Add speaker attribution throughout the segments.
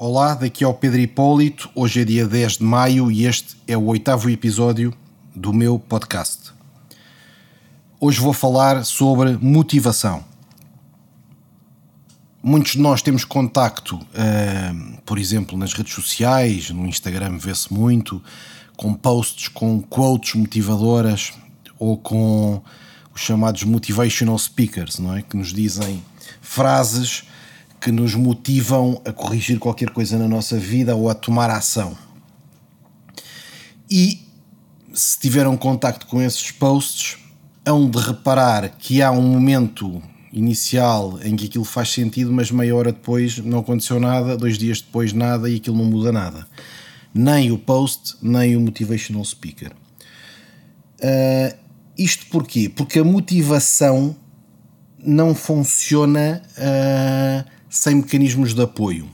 Speaker 1: Olá, daqui é o Pedro Hipólito. Hoje é dia 10 de maio e este é o oitavo episódio do meu podcast. Hoje vou falar sobre motivação. Muitos de nós temos contacto, uh, por exemplo, nas redes sociais, no Instagram vê-se muito, com posts com quotes motivadoras ou com os chamados motivational speakers, não é? Que nos dizem frases que nos motivam a corrigir qualquer coisa na nossa vida ou a tomar ação. E se tiveram contacto com esses posts, hão de reparar que há um momento inicial em que aquilo faz sentido, mas meia hora depois não aconteceu nada, dois dias depois nada e aquilo não muda nada. Nem o post, nem o motivational speaker. Uh, isto porquê? Porque a motivação não funciona uh, sem mecanismos de apoio.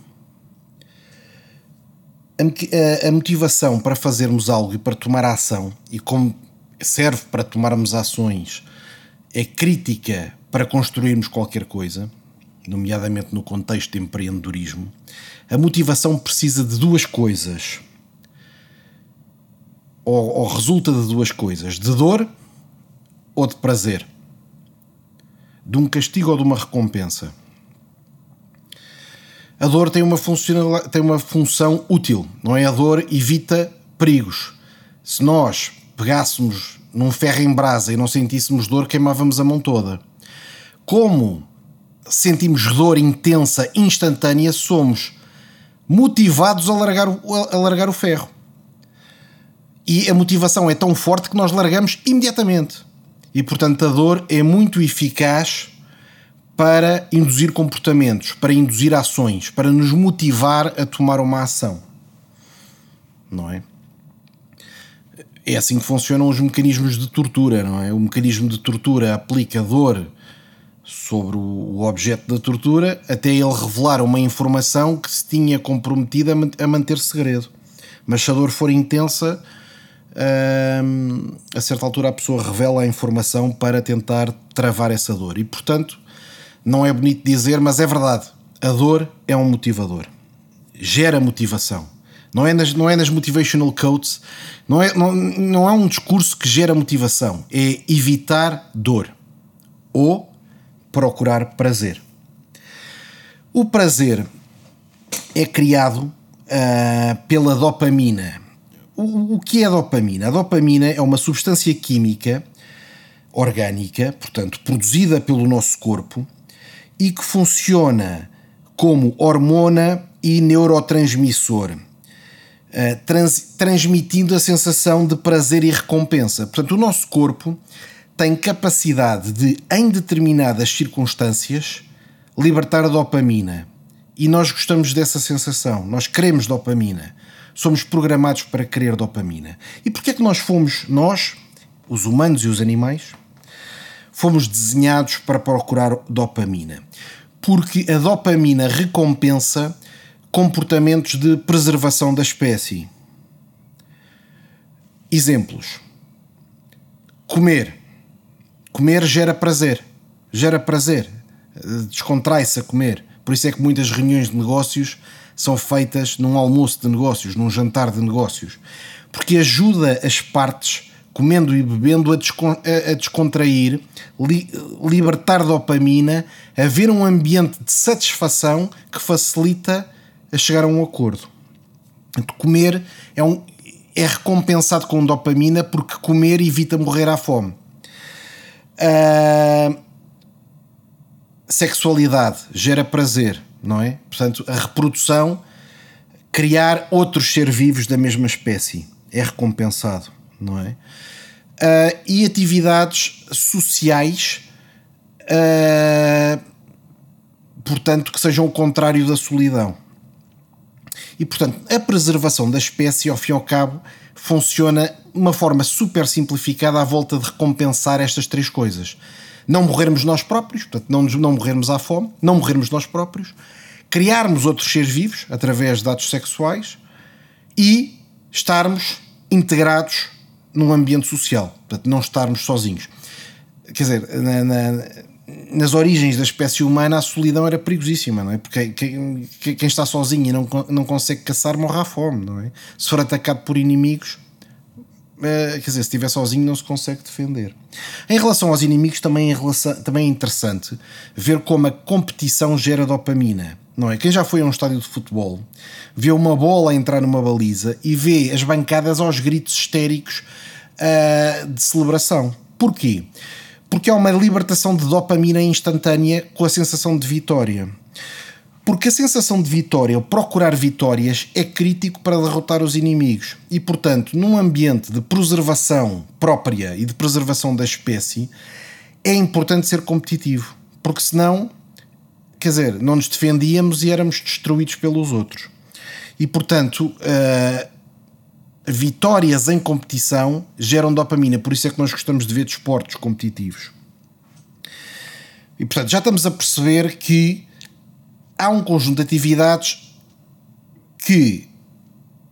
Speaker 1: A, motivação para fazermos algo e para tomar ação, e como serve para tomarmos ações, é crítica para construirmos qualquer coisa, nomeadamente no contexto de empreendedorismo. A motivação precisa de duas coisas. Ou, ou resulta de duas coisas: de dor ou de prazer. De um castigo ou de uma recompensa. A dor tem uma, tem uma função útil, não é? A dor evita perigos. Se nós pegássemos num ferro em brasa e não sentíssemos dor, queimávamos a mão toda. Como sentimos dor intensa, instantânea, somos motivados a largar, a largar o ferro. E a motivação é tão forte que nós largamos imediatamente. E portanto a dor é muito eficaz para induzir comportamentos, para induzir ações, para nos motivar a tomar uma ação. Não é? É assim que funcionam os mecanismos de tortura, não é? O mecanismo de tortura aplica dor sobre o objeto da tortura até ele revelar uma informação que se tinha comprometido a manter segredo. Mas se a dor for intensa, hum, a certa altura a pessoa revela a informação para tentar travar essa dor. E portanto, não é bonito dizer, mas é verdade. A dor é um motivador. Gera motivação. Não é nas, não é nas motivational codes, não é, não, não é um discurso que gera motivação. É evitar dor ou procurar prazer. O prazer é criado uh, pela dopamina. O, o que é a dopamina? A dopamina é uma substância química orgânica, portanto, produzida pelo nosso corpo, e que funciona como hormona e neurotransmissor, eh, trans, transmitindo a sensação de prazer e recompensa. Portanto, o nosso corpo tem capacidade de, em determinadas circunstâncias, libertar dopamina. E nós gostamos dessa sensação, nós queremos dopamina. Somos programados para querer dopamina. E porquê é que nós fomos, nós, os humanos e os animais, fomos desenhados para procurar dopamina. Porque a dopamina recompensa comportamentos de preservação da espécie. Exemplos: comer. Comer gera prazer. Gera prazer. Descontrai-se a comer. Por isso é que muitas reuniões de negócios são feitas num almoço de negócios, num jantar de negócios. Porque ajuda as partes comendo e bebendo, a, descon a descontrair, li libertar dopamina, haver um ambiente de satisfação que facilita a chegar a um acordo. Comer é, um, é recompensado com dopamina porque comer evita morrer à fome. A sexualidade gera prazer, não é? Portanto, a reprodução, criar outros seres vivos da mesma espécie é recompensado não é? Uh, e atividades sociais, uh, portanto, que sejam o contrário da solidão. E, portanto, a preservação da espécie, ao fim e ao cabo, funciona de uma forma super simplificada à volta de recompensar estas três coisas. Não morrermos nós próprios, portanto, não, não morrermos à fome, não morrermos nós próprios, criarmos outros seres vivos através de atos sexuais e estarmos integrados num ambiente social, portanto, não estarmos sozinhos. Quer dizer, na, na, nas origens da espécie humana a solidão era perigosíssima, não é? Porque quem, quem está sozinho e não, não consegue caçar morre à fome, não é? Se for atacado por inimigos, eh, quer dizer, se estiver sozinho não se consegue defender. Em relação aos inimigos, também relação, também é interessante ver como a competição gera dopamina. Não é? Quem já foi a um estádio de futebol vê uma bola entrar numa baliza e vê as bancadas aos gritos histéricos uh, de celebração. Porquê? Porque há uma libertação de dopamina instantânea com a sensação de vitória. Porque a sensação de vitória, ou procurar vitórias, é crítico para derrotar os inimigos. E, portanto, num ambiente de preservação própria e de preservação da espécie, é importante ser competitivo. Porque senão, quer dizer, não nos defendíamos e éramos destruídos pelos outros. E, portanto, uh, vitórias em competição geram dopamina, por isso é que nós gostamos de ver desportos competitivos. E portanto, já estamos a perceber que há um conjunto de atividades que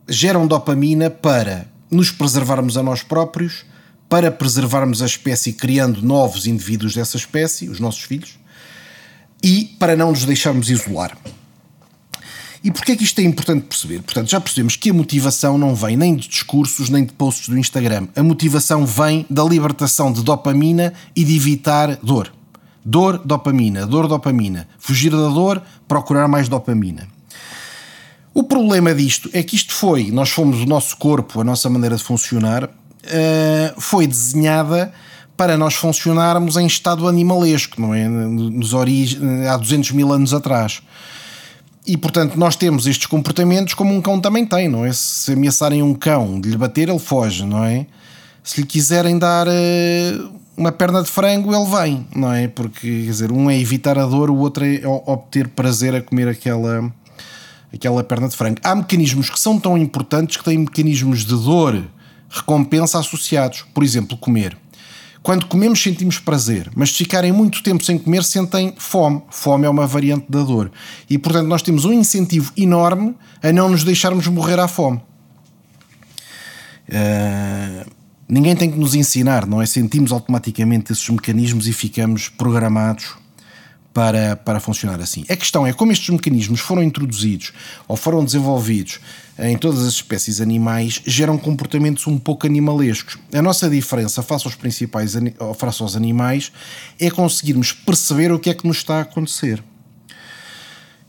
Speaker 1: geram dopamina para nos preservarmos a nós próprios, para preservarmos a espécie criando novos indivíduos dessa espécie, os nossos filhos, e para não nos deixarmos isolar. E porquê é que isto é importante perceber? Portanto, já percebemos que a motivação não vem nem de discursos nem de posts do Instagram. A motivação vem da libertação de dopamina e de evitar dor. Dor, dopamina, dor, dopamina. Fugir da dor, procurar mais dopamina. O problema disto é que isto foi, nós fomos o nosso corpo, a nossa maneira de funcionar, uh, foi desenhada para nós funcionarmos em estado animalesco, não é? Nos há 200 mil anos atrás. E portanto, nós temos estes comportamentos como um cão também tem, não é? Se ameaçarem um cão de lhe bater, ele foge, não é? Se lhe quiserem dar uh, uma perna de frango, ele vem, não é? Porque, quer dizer, um é evitar a dor, o outro é obter prazer a comer aquela, aquela perna de frango. Há mecanismos que são tão importantes que têm mecanismos de dor, recompensa associados. Por exemplo, comer. Quando comemos sentimos prazer, mas se ficarem muito tempo sem comer sentem fome. Fome é uma variante da dor. E portanto nós temos um incentivo enorme a não nos deixarmos morrer à fome. Uh, ninguém tem que nos ensinar, não é? Sentimos automaticamente esses mecanismos e ficamos programados para, para funcionar assim. A questão é como estes mecanismos foram introduzidos ou foram desenvolvidos em todas as espécies animais geram comportamentos um pouco animalescos. A nossa diferença face aos principais face aos animais é conseguirmos perceber o que é que nos está a acontecer.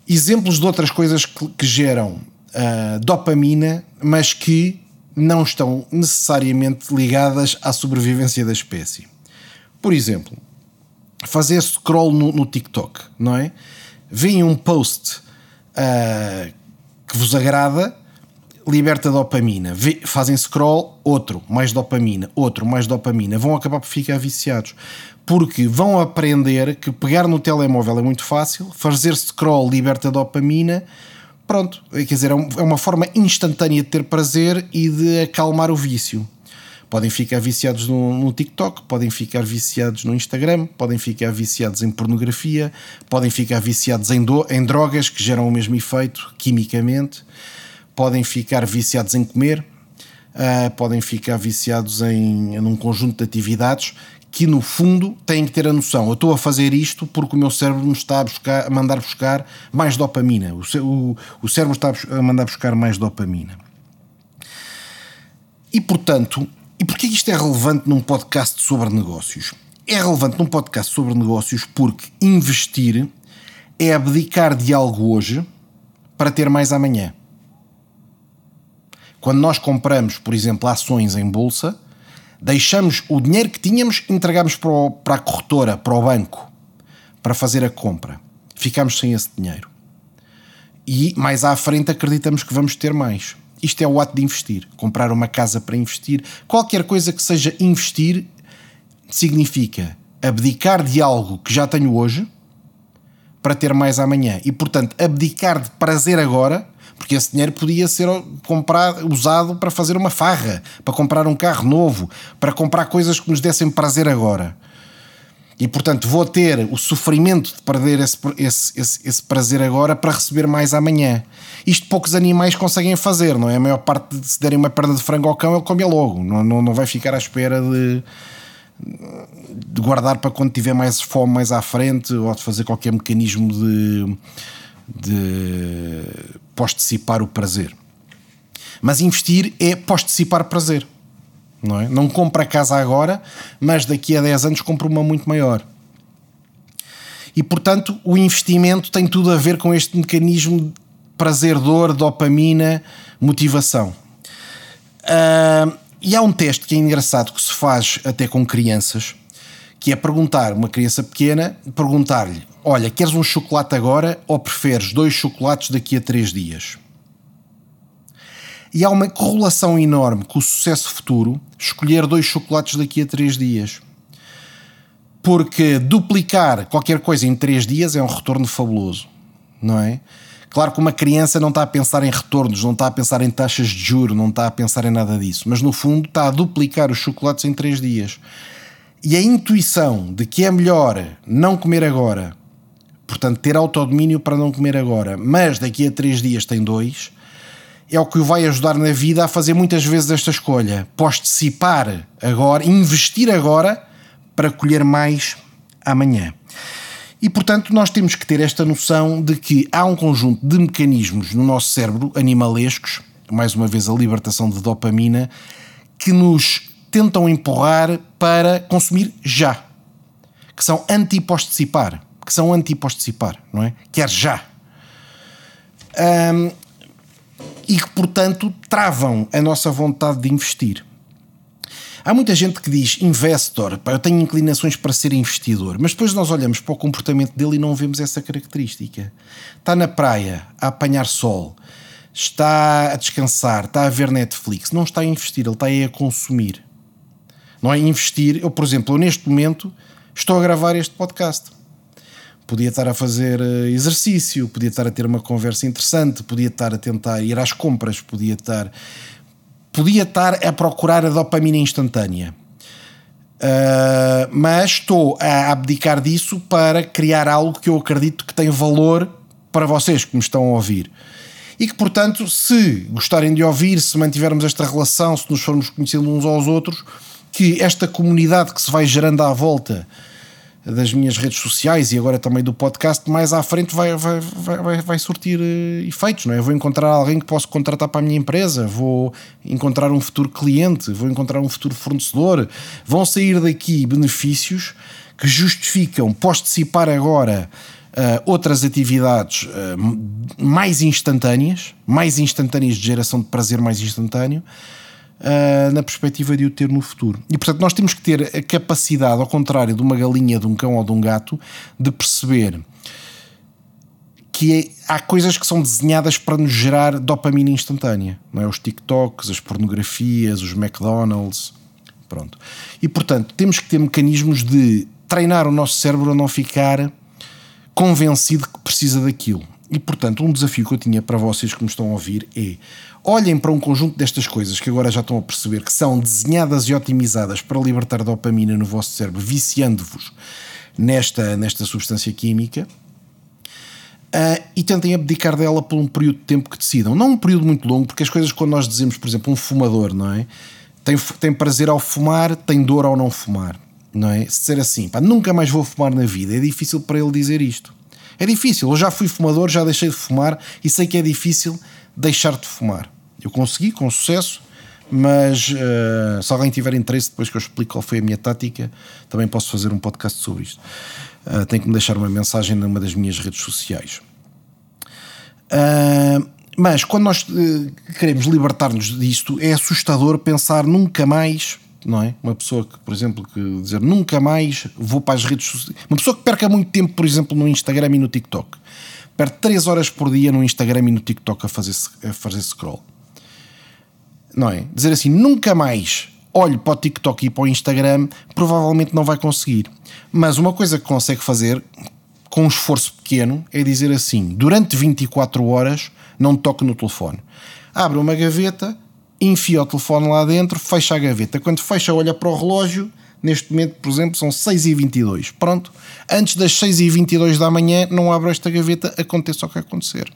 Speaker 1: Exemplos de outras coisas que, que geram uh, dopamina, mas que não estão necessariamente ligadas à sobrevivência da espécie. Por exemplo, fazer scroll no, no TikTok, não é? Vem um post uh, que vos agrada, liberta dopamina. Vê, fazem scroll, outro, mais dopamina, outro, mais dopamina. Vão acabar por ficar viciados. Porque vão aprender que pegar no telemóvel é muito fácil, fazer scroll liberta dopamina. Pronto, quer dizer, é, é uma forma instantânea de ter prazer e de acalmar o vício. Podem ficar viciados no, no, TikTok, podem ficar viciados no Instagram, podem ficar viciados em pornografia, podem ficar viciados em, do, em drogas que geram o mesmo efeito quimicamente, podem ficar viciados em comer, uh, podem ficar viciados em, em um conjunto de atividades que no fundo têm que ter a noção, eu estou a fazer isto porque o meu cérebro me está a, buscar, a mandar buscar mais dopamina, o, o, o cérebro está a mandar buscar mais dopamina. E portanto, e porquê isto é relevante num podcast sobre negócios? É relevante num podcast sobre negócios porque investir é abdicar de algo hoje para ter mais amanhã. Quando nós compramos, por exemplo, ações em bolsa, deixamos o dinheiro que tínhamos, entregamos para, o, para a corretora, para o banco, para fazer a compra. Ficamos sem esse dinheiro. E mais à frente acreditamos que vamos ter mais. Isto é o ato de investir. Comprar uma casa para investir. Qualquer coisa que seja investir significa abdicar de algo que já tenho hoje para ter mais amanhã. E, portanto, abdicar de prazer agora, porque esse dinheiro podia ser comprado, usado para fazer uma farra, para comprar um carro novo, para comprar coisas que nos dessem prazer agora. E portanto vou ter o sofrimento de perder esse, esse, esse, esse, prazer agora para receber mais amanhã. Isto poucos animais conseguem fazer, não é? A maior parte de se derem uma perna de frango ao cão, ele come logo, não, não, não vai ficar à espera de, de guardar para quando tiver mais fome mais à frente ou de fazer qualquer mecanismo de, de postecipar o prazer. Mas investir é postecipar prazer. Não, é? não compra a casa agora, mas daqui a 10 anos compra uma muito maior. E portanto, o investimento tem tudo a ver com este mecanismo de prazer, dor, dopamina, motivação. Uh, e há um teste que é engraçado que se faz até com crianças, que é perguntar uma criança pequena, perguntar-lhe: Olha, queres um chocolate agora ou preferes dois chocolates daqui a três dias? E há uma correlação enorme com o sucesso futuro escolher dois chocolates daqui a três dias. Porque duplicar qualquer coisa em três dias é um retorno fabuloso, não é? Claro que uma criança não está a pensar em retornos, não está a pensar em taxas de juro, não está a pensar em nada disso, mas no fundo está a duplicar os chocolates em três dias. E a intuição de que é melhor não comer agora, portanto ter autodomínio para não comer agora, mas daqui a três dias tem dois, é o que o vai ajudar na vida a fazer muitas vezes esta escolha. Postecipar agora, investir agora para colher mais amanhã. E, portanto, nós temos que ter esta noção de que há um conjunto de mecanismos no nosso cérebro, animalescos, mais uma vez a libertação de dopamina, que nos tentam empurrar para consumir já. Que são anti-postecipar. Que são anti-postecipar, não é? Quer já. Um, e que, portanto, travam a nossa vontade de investir. Há muita gente que diz investor, pá, eu tenho inclinações para ser investidor, mas depois nós olhamos para o comportamento dele e não vemos essa característica. Está na praia a apanhar sol, está a descansar, está a ver Netflix, não está a investir, ele está aí a consumir. Não é investir. Eu, por exemplo, eu neste momento estou a gravar este podcast. Podia estar a fazer eh, exercício, podia estar a ter uma conversa interessante, podia estar a tentar ir às compras, podia estar podia estar a procurar a dopamina instantânea. Uh, mas estou a abdicar disso para criar algo que eu acredito que tem valor para vocês que me estão a ouvir. E que, portanto, se gostarem de ouvir, se mantivermos esta relação, se nos formos conhecendo uns aos outros, que esta comunidade que se vai gerando à volta das minhas redes sociais e agora também do podcast, mais à frente vai, vai, vai, vai surtir uh, efeitos, não é? Vou encontrar alguém que posso contratar para a minha empresa, vou encontrar um futuro cliente, vou encontrar um futuro fornecedor, vão sair daqui benefícios que justificam postecipar agora uh, outras atividades uh, mais instantâneas, mais instantâneas de geração de prazer mais instantâneo, uh, na perspectiva de o ter no futuro. E portanto, nós temos que ter a capacidade, ao contrário de uma galinha, de um cão ou de um gato, de perceber que é, há coisas que são desenhadas para nos gerar dopamina instantânea, não é? Os TikToks, as pornografias, os McDonald's, pronto. E portanto, temos que ter mecanismos de treinar o nosso cérebro a não ficar convencido que precisa daquilo. E portanto, um desafio que eu tinha para vocês que me estão a ouvir é olhem para um conjunto destas coisas que agora já estão a perceber que são desenhadas e otimizadas para libertar dopamina no vosso cérebro, viciando-vos nesta, nesta substância química. Uh, e tentem abdicar dela por um período de tempo que decidam. Não um período muito longo, porque as coisas, quando nós dizemos, por exemplo, um fumador, não é? Tem, tem prazer ao fumar, tem dor ao não fumar, não é? Se dizer assim, pá, nunca mais vou fumar na vida, é difícil para ele dizer isto. É difícil. Eu já fui fumador, já deixei de fumar e sei que é difícil deixar de fumar. Eu consegui com sucesso, mas uh, se alguém tiver interesse, depois que eu explico qual foi a minha tática, também posso fazer um podcast sobre isto. Uh, tem que me deixar uma mensagem numa das minhas redes sociais. Uh, mas quando nós queremos libertar-nos disto, é assustador pensar nunca mais, não é? Uma pessoa que, por exemplo, que dizer nunca mais vou para as redes sociais. Uma pessoa que perca muito tempo, por exemplo, no Instagram e no TikTok. Perde 3 horas por dia no Instagram e no TikTok a fazer, a fazer scroll não é? Dizer assim, nunca mais olhe para o TikTok e para o Instagram, provavelmente não vai conseguir. Mas uma coisa que consegue fazer com um esforço pequeno é dizer assim: durante 24 horas não toque no telefone. Abre uma gaveta, enfia o telefone lá dentro, fecha a gaveta. Quando fecha, olha para o relógio. Neste momento, por exemplo, são 6h22. Pronto. Antes das 6h22 da manhã, não abra esta gaveta, aconteça o que acontecer.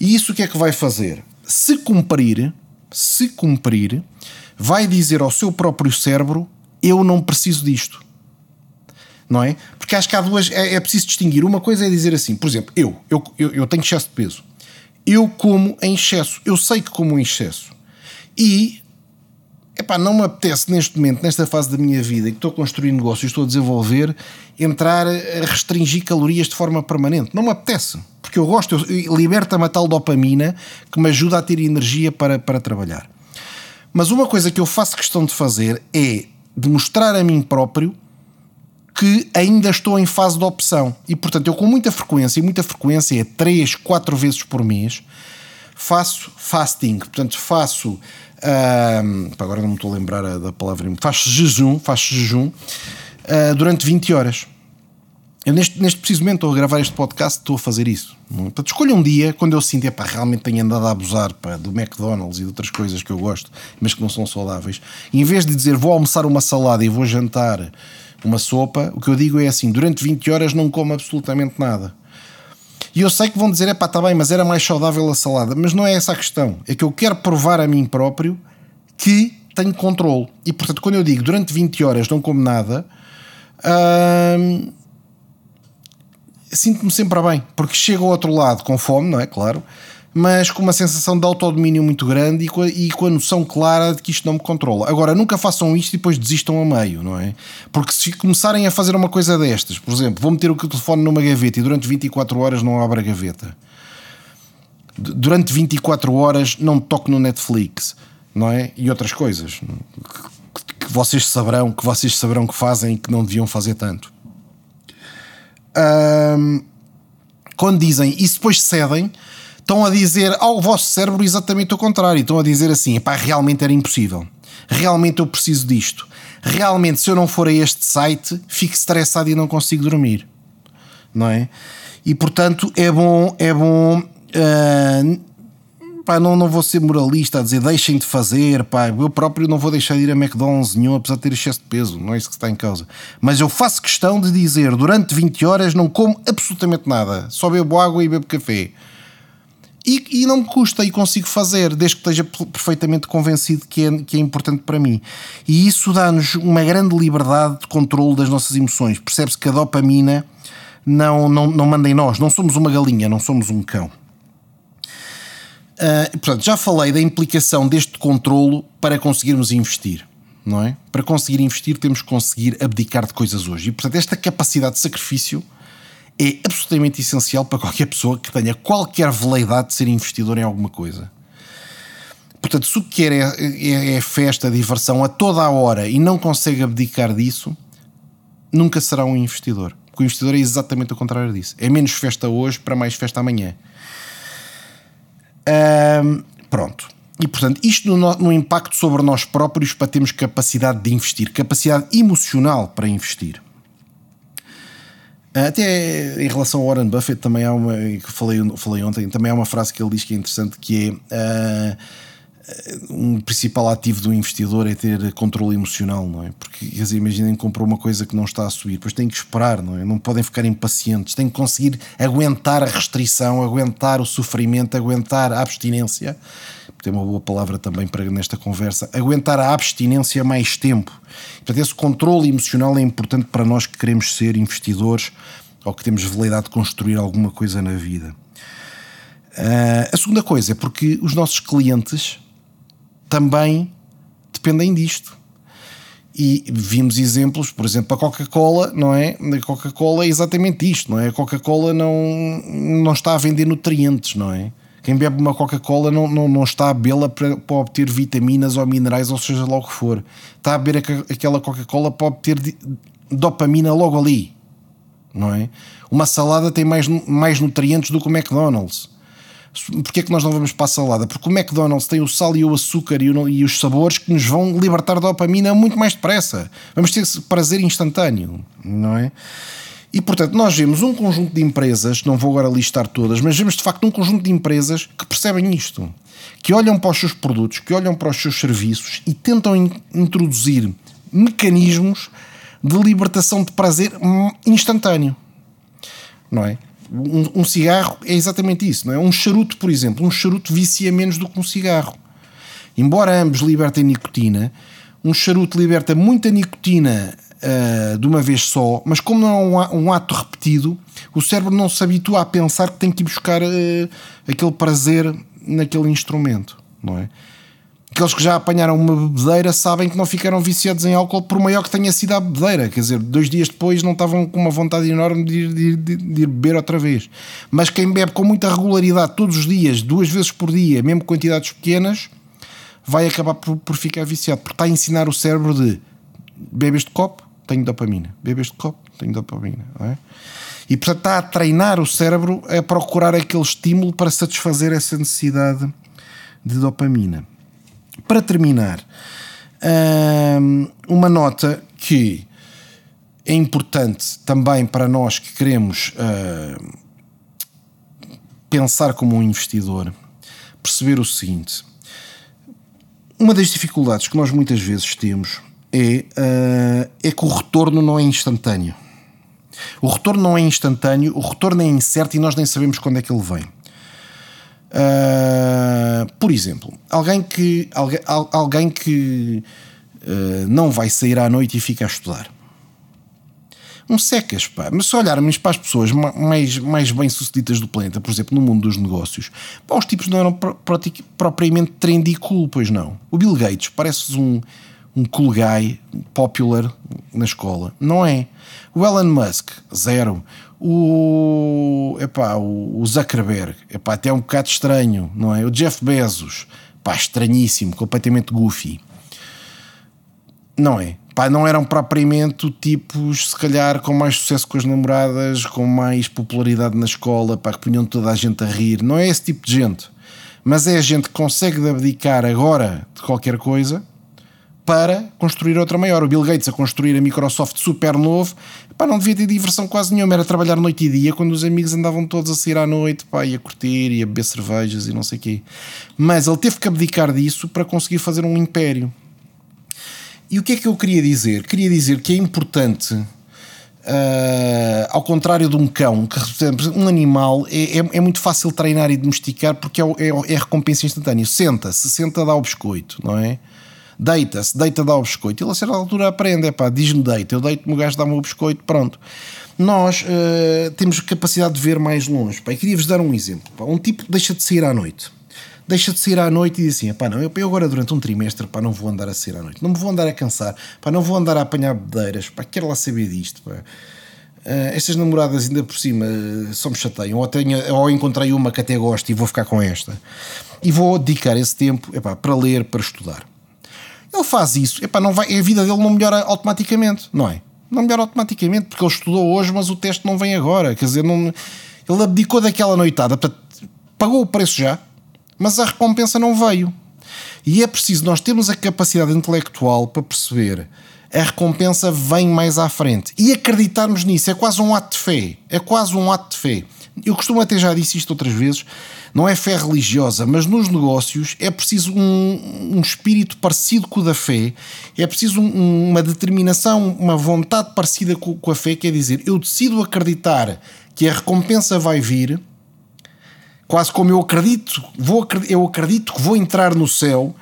Speaker 1: E isso o que é que vai fazer? Se cumprir, se cumprir, vai dizer ao seu próprio cérebro: Eu não preciso disto. não é? Porque acho que há duas, é, é preciso distinguir. Uma coisa é dizer assim, por exemplo, eu, eu, eu, eu tenho excesso de peso. Eu como em excesso, eu sei que como em excesso. E Epá, não me apetece neste momento, nesta fase da minha vida, que estou a construir negócio e estou a desenvolver, entrar a restringir calorias de forma permanente. Não me apetece. Porque eu gosto, liberta-me a tal dopamina que me ajuda a ter energia para, para trabalhar. Mas uma coisa que eu faço questão de fazer é demonstrar a mim próprio que ainda estou em fase de opção. E portanto, eu com muita frequência, e muita frequência é 3, 4 vezes por mês, faço fasting. Portanto, faço Uh, agora não me estou a lembrar da palavra. Faz jejum, faz jejum uh, durante 20 horas. Eu neste, neste preciso momento estou a gravar este podcast, estou a fazer isso. Portanto, escolho um dia quando eu sinto, epá, realmente tenho andado a abusar pá, do McDonald's e de outras coisas que eu gosto, mas que não são saudáveis. E em vez de dizer vou almoçar uma salada e vou jantar uma sopa, o que eu digo é assim: durante 20 horas não como absolutamente nada. E eu sei que vão dizer, é pá, está bem, mas era mais saudável a salada. Mas não é essa a questão. É que eu quero provar a mim próprio que tenho controle. E portanto, quando eu digo durante 20 horas não como nada, hum, sinto-me sempre bem. Porque chego ao outro lado com fome, não é? Claro mas com uma sensação de autodomínio muito grande e com, a, e com a noção clara de que isto não me controla. Agora, nunca façam isto e depois desistam a meio, não é? Porque se começarem a fazer uma coisa destas, por exemplo, vou meter o telefone numa gaveta e durante 24 horas não abro a gaveta. Durante 24 horas não toco no Netflix, não é? E outras coisas que, vocês saberão, que vocês saberão que fazem e que não deviam fazer tanto. Quando dizem e depois cedem, estão a dizer ao vosso cérebro exatamente o contrário. Estão a dizer assim: pá, realmente era impossível. Realmente eu preciso disto. Realmente, se eu não for a este site, fico estressado e não consigo dormir. Não é? E portanto, é bom, é bom. Uh, pá, não, não vou ser moralista a dizer deixem de fazer, pá, eu próprio não vou deixar de ir a McDonald's nenhum, apesar de ter excesso de peso, não é isso que está em causa. Mas eu faço questão de dizer durante 20 horas não como absolutamente nada, só bebo água e bebo café. E, e, não me custa e consigo fazer, desde que esteja perfeitamente convencido que é, que é importante para mim. E isso dá-nos uma grande liberdade de controle das nossas emoções. Percebe-se que a dopamina não, não, não manda em nós. Não somos uma galinha, não somos um cão. Uh, portanto, já falei da implicação deste controlo para conseguirmos investir. Não é? Para conseguir investir, temos que conseguir abdicar de coisas hoje. E, portanto, esta capacidade de sacrifício é absolutamente essencial para qualquer pessoa que tenha qualquer veleidade de ser investidor em alguma coisa. Portanto, se o que quer é, é, é, festa, diversão a toda a hora e não consegue abdicar disso, nunca será um investidor. Porque o investidor é exatamente o contrário disso. É menos festa hoje para mais festa amanhã. pronto. E portanto, isto no, no impacto sobre nós próprios para termos capacidade de investir, capacidade emocional para investir. Até em relação ao Warren Buffett também há uma que falei, falei ontem, também há uma frase que ele diz que é interessante que é uh, um principal ativo do investidor é ter controle emocional, não é? Porque quer imaginem que comprou uma coisa que não está a subir, depois tem que esperar, não é? Não podem ficar impacientes, têm que conseguir aguentar a restrição, aguentar o sofrimento, aguentar a abstinência tem uma boa palavra também para nesta conversa, aguentar a abstinência mais tempo. Portanto, esse controle emocional é importante para nós que queremos ser investidores ou que temos veleidade de construir alguma coisa na vida. Uh, a segunda coisa é porque os nossos clientes também dependem disto. E vimos exemplos, por exemplo, a Coca-Cola, não é? A Coca-Cola é exatamente isto, não é? A Coca-Cola não, não está a vender nutrientes, não é? Quem bebe uma Coca-Cola não, não, não está a bê-la para, para, obter vitaminas ou minerais, ou seja lá o que for. Está a beber aquela Coca-Cola para obter dopamina logo ali. Não é? Uma salada tem mais, mais nutrientes do que o McDonald's. Porquê é que nós não vamos para a salada? Porque o McDonald's tem o sal e o açúcar e, o, e os sabores que nos vão libertar dopamina muito mais depressa. Vamos ter prazer instantâneo, não é? E portanto, nós vemos um conjunto de empresas, não vou agora listar todas, mas vemos de facto um conjunto de empresas que percebem isto, que olham para os seus produtos, que olham para os seus serviços e tentam in introduzir mecanismos de libertação de prazer instantâneo. Não é? Um, um, cigarro é exatamente isso, não é? Um charuto, por exemplo, um charuto vicia menos do que um cigarro. Embora ambos libertem nicotina, um charuto liberta muita nicotina uh, de uma vez só, mas como não é um ato repetido, o cérebro não se habitua a pensar que tem que ir buscar uh, aquele prazer naquele instrumento, não é? Aqueles que já apanharam uma bebedeira sabem que não ficaram viciados em álcool por maior que tenha sido a bebedeira. Quer dizer, dois dias depois não estavam com uma vontade enorme de ir, de, de, ir beber outra vez. Mas quem bebe com muita regularidade todos os dias, duas vezes por dia, mesmo quantidades pequenas, vai acabar por, por ficar viciado. Porque está a ensinar o cérebro de bebes de copo, tenho dopamina. Bebes de copo, tenho dopamina. É? E portanto está a treinar o cérebro a procurar aquele estímulo para satisfazer essa necessidade de dopamina. Para terminar, uma nota que é importante também para nós que queremos pensar como um investidor, perceber o seguinte: uma das dificuldades que nós muitas vezes temos é, é que o retorno não é instantâneo. O retorno não é instantâneo, o retorno é incerto e nós nem sabemos quando é que ele vem. Uh, por exemplo, alguém que, alguém, alguém que uh, não vai sair à noite e fica a estudar. Um secas, pá. Mas se olharmos para as pessoas mais, mais bem-sucedidas do planeta, por exemplo, no mundo dos negócios, pá, os tipos não eram propriamente trendy cool, pois não. O Bill Gates parece um, um cool guy popular na escola. Não é. O Elon Musk, zero. O, epá, o Zuckerberg, epá, até é um bocado estranho, não é? O Jeff Bezos, pá, estranhíssimo, completamente goofy. Não é? Pá, não eram propriamente tipos, se calhar, com mais sucesso com as namoradas, com mais popularidade na escola, pá, que punham toda a gente a rir. Não é esse tipo de gente. Mas é a gente que consegue abdicar agora de qualquer coisa para construir outra maior. O Bill Gates a construir a Microsoft super novo, pá, não devia ter diversão quase nenhuma, era trabalhar noite e dia, quando os amigos andavam todos a sair à noite, pá, e a curtir e a beber cervejas e não sei o quê. Mas ele teve que abdicar disso para conseguir fazer um império. E o que é que eu queria dizer? Queria dizer que é importante, uh, ao contrário de um cão, que um animal é, é, é, muito fácil treinar e domesticar porque é, é, é recompensa instantânea. Senta-se, senta, dá o biscoito, não é? Deita-se, deita, dá o biscoito. Ele a certa altura aprende, é pá, diz-me deita, eu deito-me, o gajo dá-me o biscoito, pronto. Nós uh, temos capacidade de ver mais longe. Pá, e queria-vos dar um exemplo. Pá. Um tipo deixa de sair à noite. Deixa de sair à noite e diz assim: pá, não, eu, eu agora durante um trimestre pá, não vou andar a sair à noite, não me vou andar a cansar, pá, não vou andar a apanhar bedeiras, pá, quero lá saber disto. Pá. Uh, estas namoradas ainda por cima uh, só me chateiam, ou, tenho, ou encontrei uma que até gosto e vou ficar com esta. E vou dedicar esse tempo epá, para ler, para estudar. Ele faz isso, epá, não vai, a vida dele não melhora automaticamente, não é? Não melhora automaticamente porque ele estudou hoje, mas o teste não vem agora. Quer dizer, não, ele abdicou daquela noitada, pagou o preço já, mas a recompensa não veio. E é preciso, nós temos a capacidade intelectual para perceber a recompensa vem mais à frente. E acreditarmos nisso é quase um ato de fé. É quase um ato de fé. Eu costumo até já disse isto outras vezes não é fé religiosa, mas nos negócios é preciso um, um espírito parecido com o da fé, é preciso um, uma determinação, uma vontade parecida com, com a fé, quer dizer, eu decido acreditar que a recompensa vai vir, quase como eu acredito, vou, eu acredito que vou entrar no céu.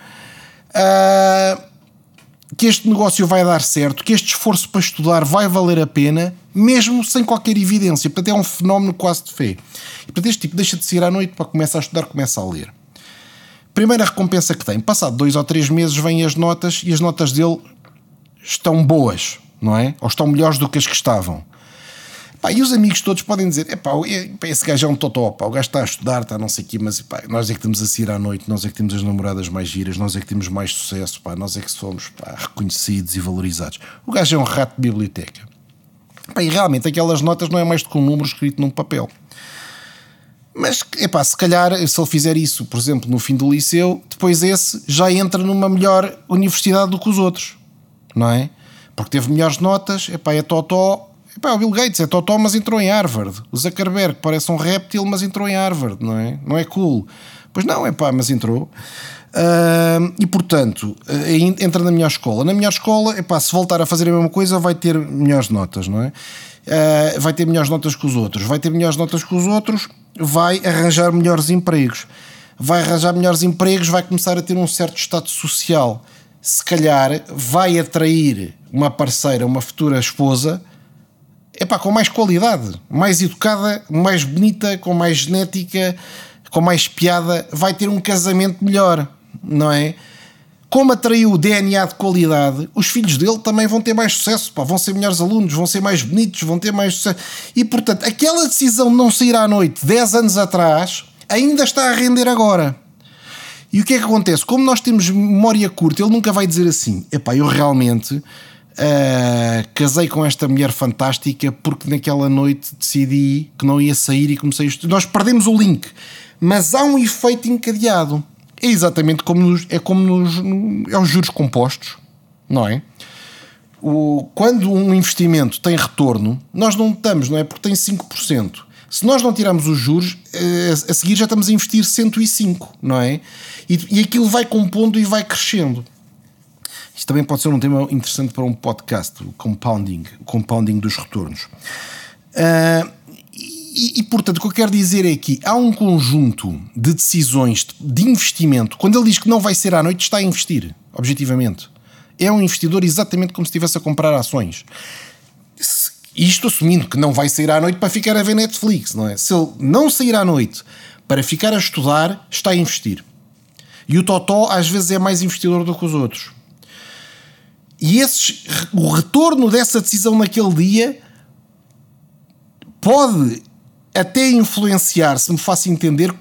Speaker 1: Uh, que este negócio vai dar certo, que este esforço para estudar vai valer a pena, mesmo sem qualquer evidência. Portanto, é um fenómeno quase de fé. E, portanto, este tipo deixa de sair à noite para começar a estudar, começa a ler. Primeira recompensa que tem, passado dois ou três meses, vêm as notas e as notas dele estão boas, não é? Ou estão melhores do que as que estavam. Pá, e os amigos todos podem dizer: é pá, esse gajo é um totó, pá, o gajo está a estudar, está não sei o quê, mas pá, nós é que temos a sair à noite, nós é que temos as namoradas mais giras, nós é que temos mais sucesso, pá, nós é que somos pá, reconhecidos e valorizados. O gajo é um rato de biblioteca. E realmente aquelas notas não é mais do que um número escrito num papel. Mas, epá, se calhar, se ele fizer isso, por exemplo, no fim do liceu, depois esse já entra numa melhor universidade do que os outros, não é? Porque teve melhores notas, epá, é totó, Epá, o Bill Gates é totó, mas entrou em Harvard. O Zuckerberg parece um réptil, mas entrou em Harvard, não é? Não é cool. Pois não, é pá, mas entrou. Uh, e portanto, uh, entra na melhor escola. Na melhor escola, epá, se voltar a fazer a mesma coisa, vai ter melhores notas, não é? Uh, vai ter melhores notas que os outros. Vai ter melhores notas que os outros, vai arranjar melhores empregos. Vai arranjar melhores empregos, vai começar a ter um certo status social se calhar vai atrair uma parceira, uma futura esposa, epá, com mais qualidade, mais educada, mais bonita, com mais genética, com mais piada, vai ter um casamento melhor, não é? Como atraiu o DNA de qualidade, os filhos dele também vão ter mais sucesso, pá, vão ser melhores alunos, vão ser mais bonitos, vão ter mais sucesso. E portanto, aquela decisão de não sair à noite 10 anos atrás ainda está a render agora. E o que é que acontece? Como nós temos memória curta, ele nunca vai dizer assim: epá, eu realmente Uh, casei com esta mulher fantástica porque naquela noite decidi que não ia sair e comecei a estudar. Nós perdemos o link, mas há um efeito encadeado. É exatamente como nos, é como nos, é os juros compostos, não é? O, quando um investimento tem retorno, nós não estamos, não é? Porque tem 5%. Se nós não tirarmos os juros, eh, a seguir já estamos a investir 105, não é? E, e aquilo vai compondo e vai crescendo. Isto também pode ser um tema interessante para um podcast, o compounding, o compounding dos retornos. Uh, e, e, portanto, o que eu quero dizer é que há um conjunto de decisões de investimento. Quando ele diz que não vai ser à noite, está a investir, objetivamente. É um investidor exatamente como se estivesse a comprar ações. Isto assumindo que não vai sair à noite para ficar a ver Netflix, não é? Se ele não sair à noite para ficar a estudar, está a investir. E o Totó às vezes é mais investidor do que os outros. E esses, o retorno dessa decisão naquele dia pode até influenciar, se me faço entender,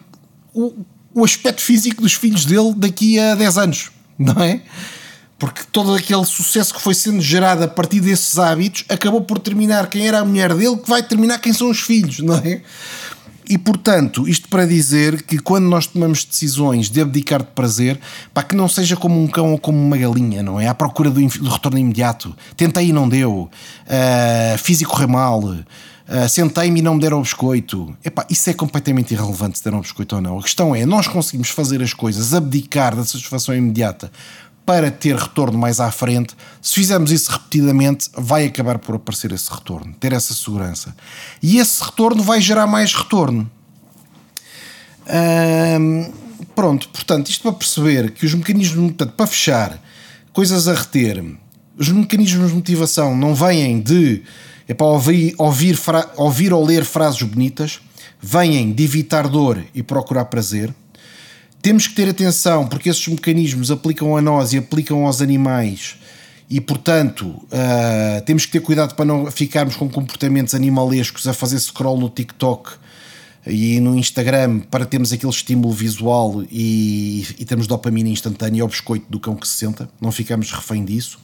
Speaker 1: o, o aspecto físico dos filhos dele daqui a 10 anos, não é? Porque todo aquele sucesso que foi sendo gerado a partir desses hábitos acabou por terminar quem era a mulher dele, que vai terminar quem são os filhos, não é? E portanto, isto para dizer que quando nós tomamos decisões de abdicar de prazer, para que não seja como um cão ou como uma galinha, não é? À procura do, do retorno imediato. Tentei e não deu. Uh, fiz e correu mal. Uh, Sentei-me e não me deram biscoito. Epá, isso é completamente irrelevante se deram biscoito ou não. A questão é, nós conseguimos fazer as coisas, abdicar da satisfação imediata para ter retorno mais à frente, se fizermos isso repetidamente, vai acabar por aparecer esse retorno, ter essa segurança. E esse retorno vai gerar mais retorno. Hum, pronto, portanto, isto para perceber que os mecanismos, portanto, para fechar, coisas a reter, os mecanismos de motivação não vêm de é para ouvir, ouvir, ouvir ou ler frases bonitas, vêm de evitar dor e procurar prazer. Temos que ter atenção porque esses mecanismos aplicam a nós e aplicam aos animais. E portanto uh, temos que ter cuidado para não ficarmos com comportamentos animalescos a fazer scroll no TikTok e no Instagram para termos aquele estímulo visual e, e termos dopamina instantânea ao biscoito do cão que se senta, não ficamos refém disso.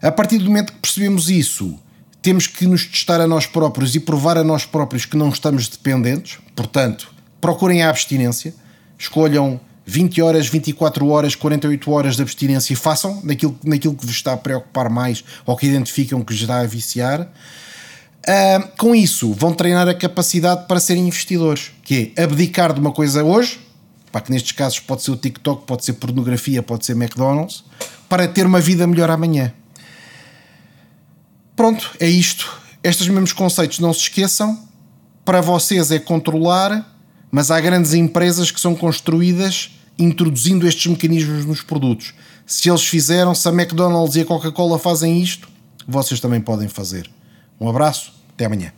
Speaker 1: A partir do momento que percebemos isso, temos que nos testar a nós próprios e provar a nós próprios que não estamos dependentes, portanto, procurem a abstinência escolham 20 horas, 24 horas, 48 horas de abstinência e façam naquilo, naquilo que vos está a preocupar mais ou que identificam que está a viciar. Uh, com isso, vão treinar a capacidade para serem investidores, que é abdicar de uma coisa hoje, para que nestes casos pode ser o TikTok, pode ser pornografia, pode ser McDonald's, para ter uma vida melhor amanhã. Pronto, é isto. Estes mesmos conceitos não se esqueçam. Para vocês é controlar mas há grandes empresas que são construídas introduzindo estes mecanismos nos produtos. Se eles fizeram, se a McDonald's e a Coca-Cola fazem isto, vocês também podem fazer. Um abraço, até amanhã.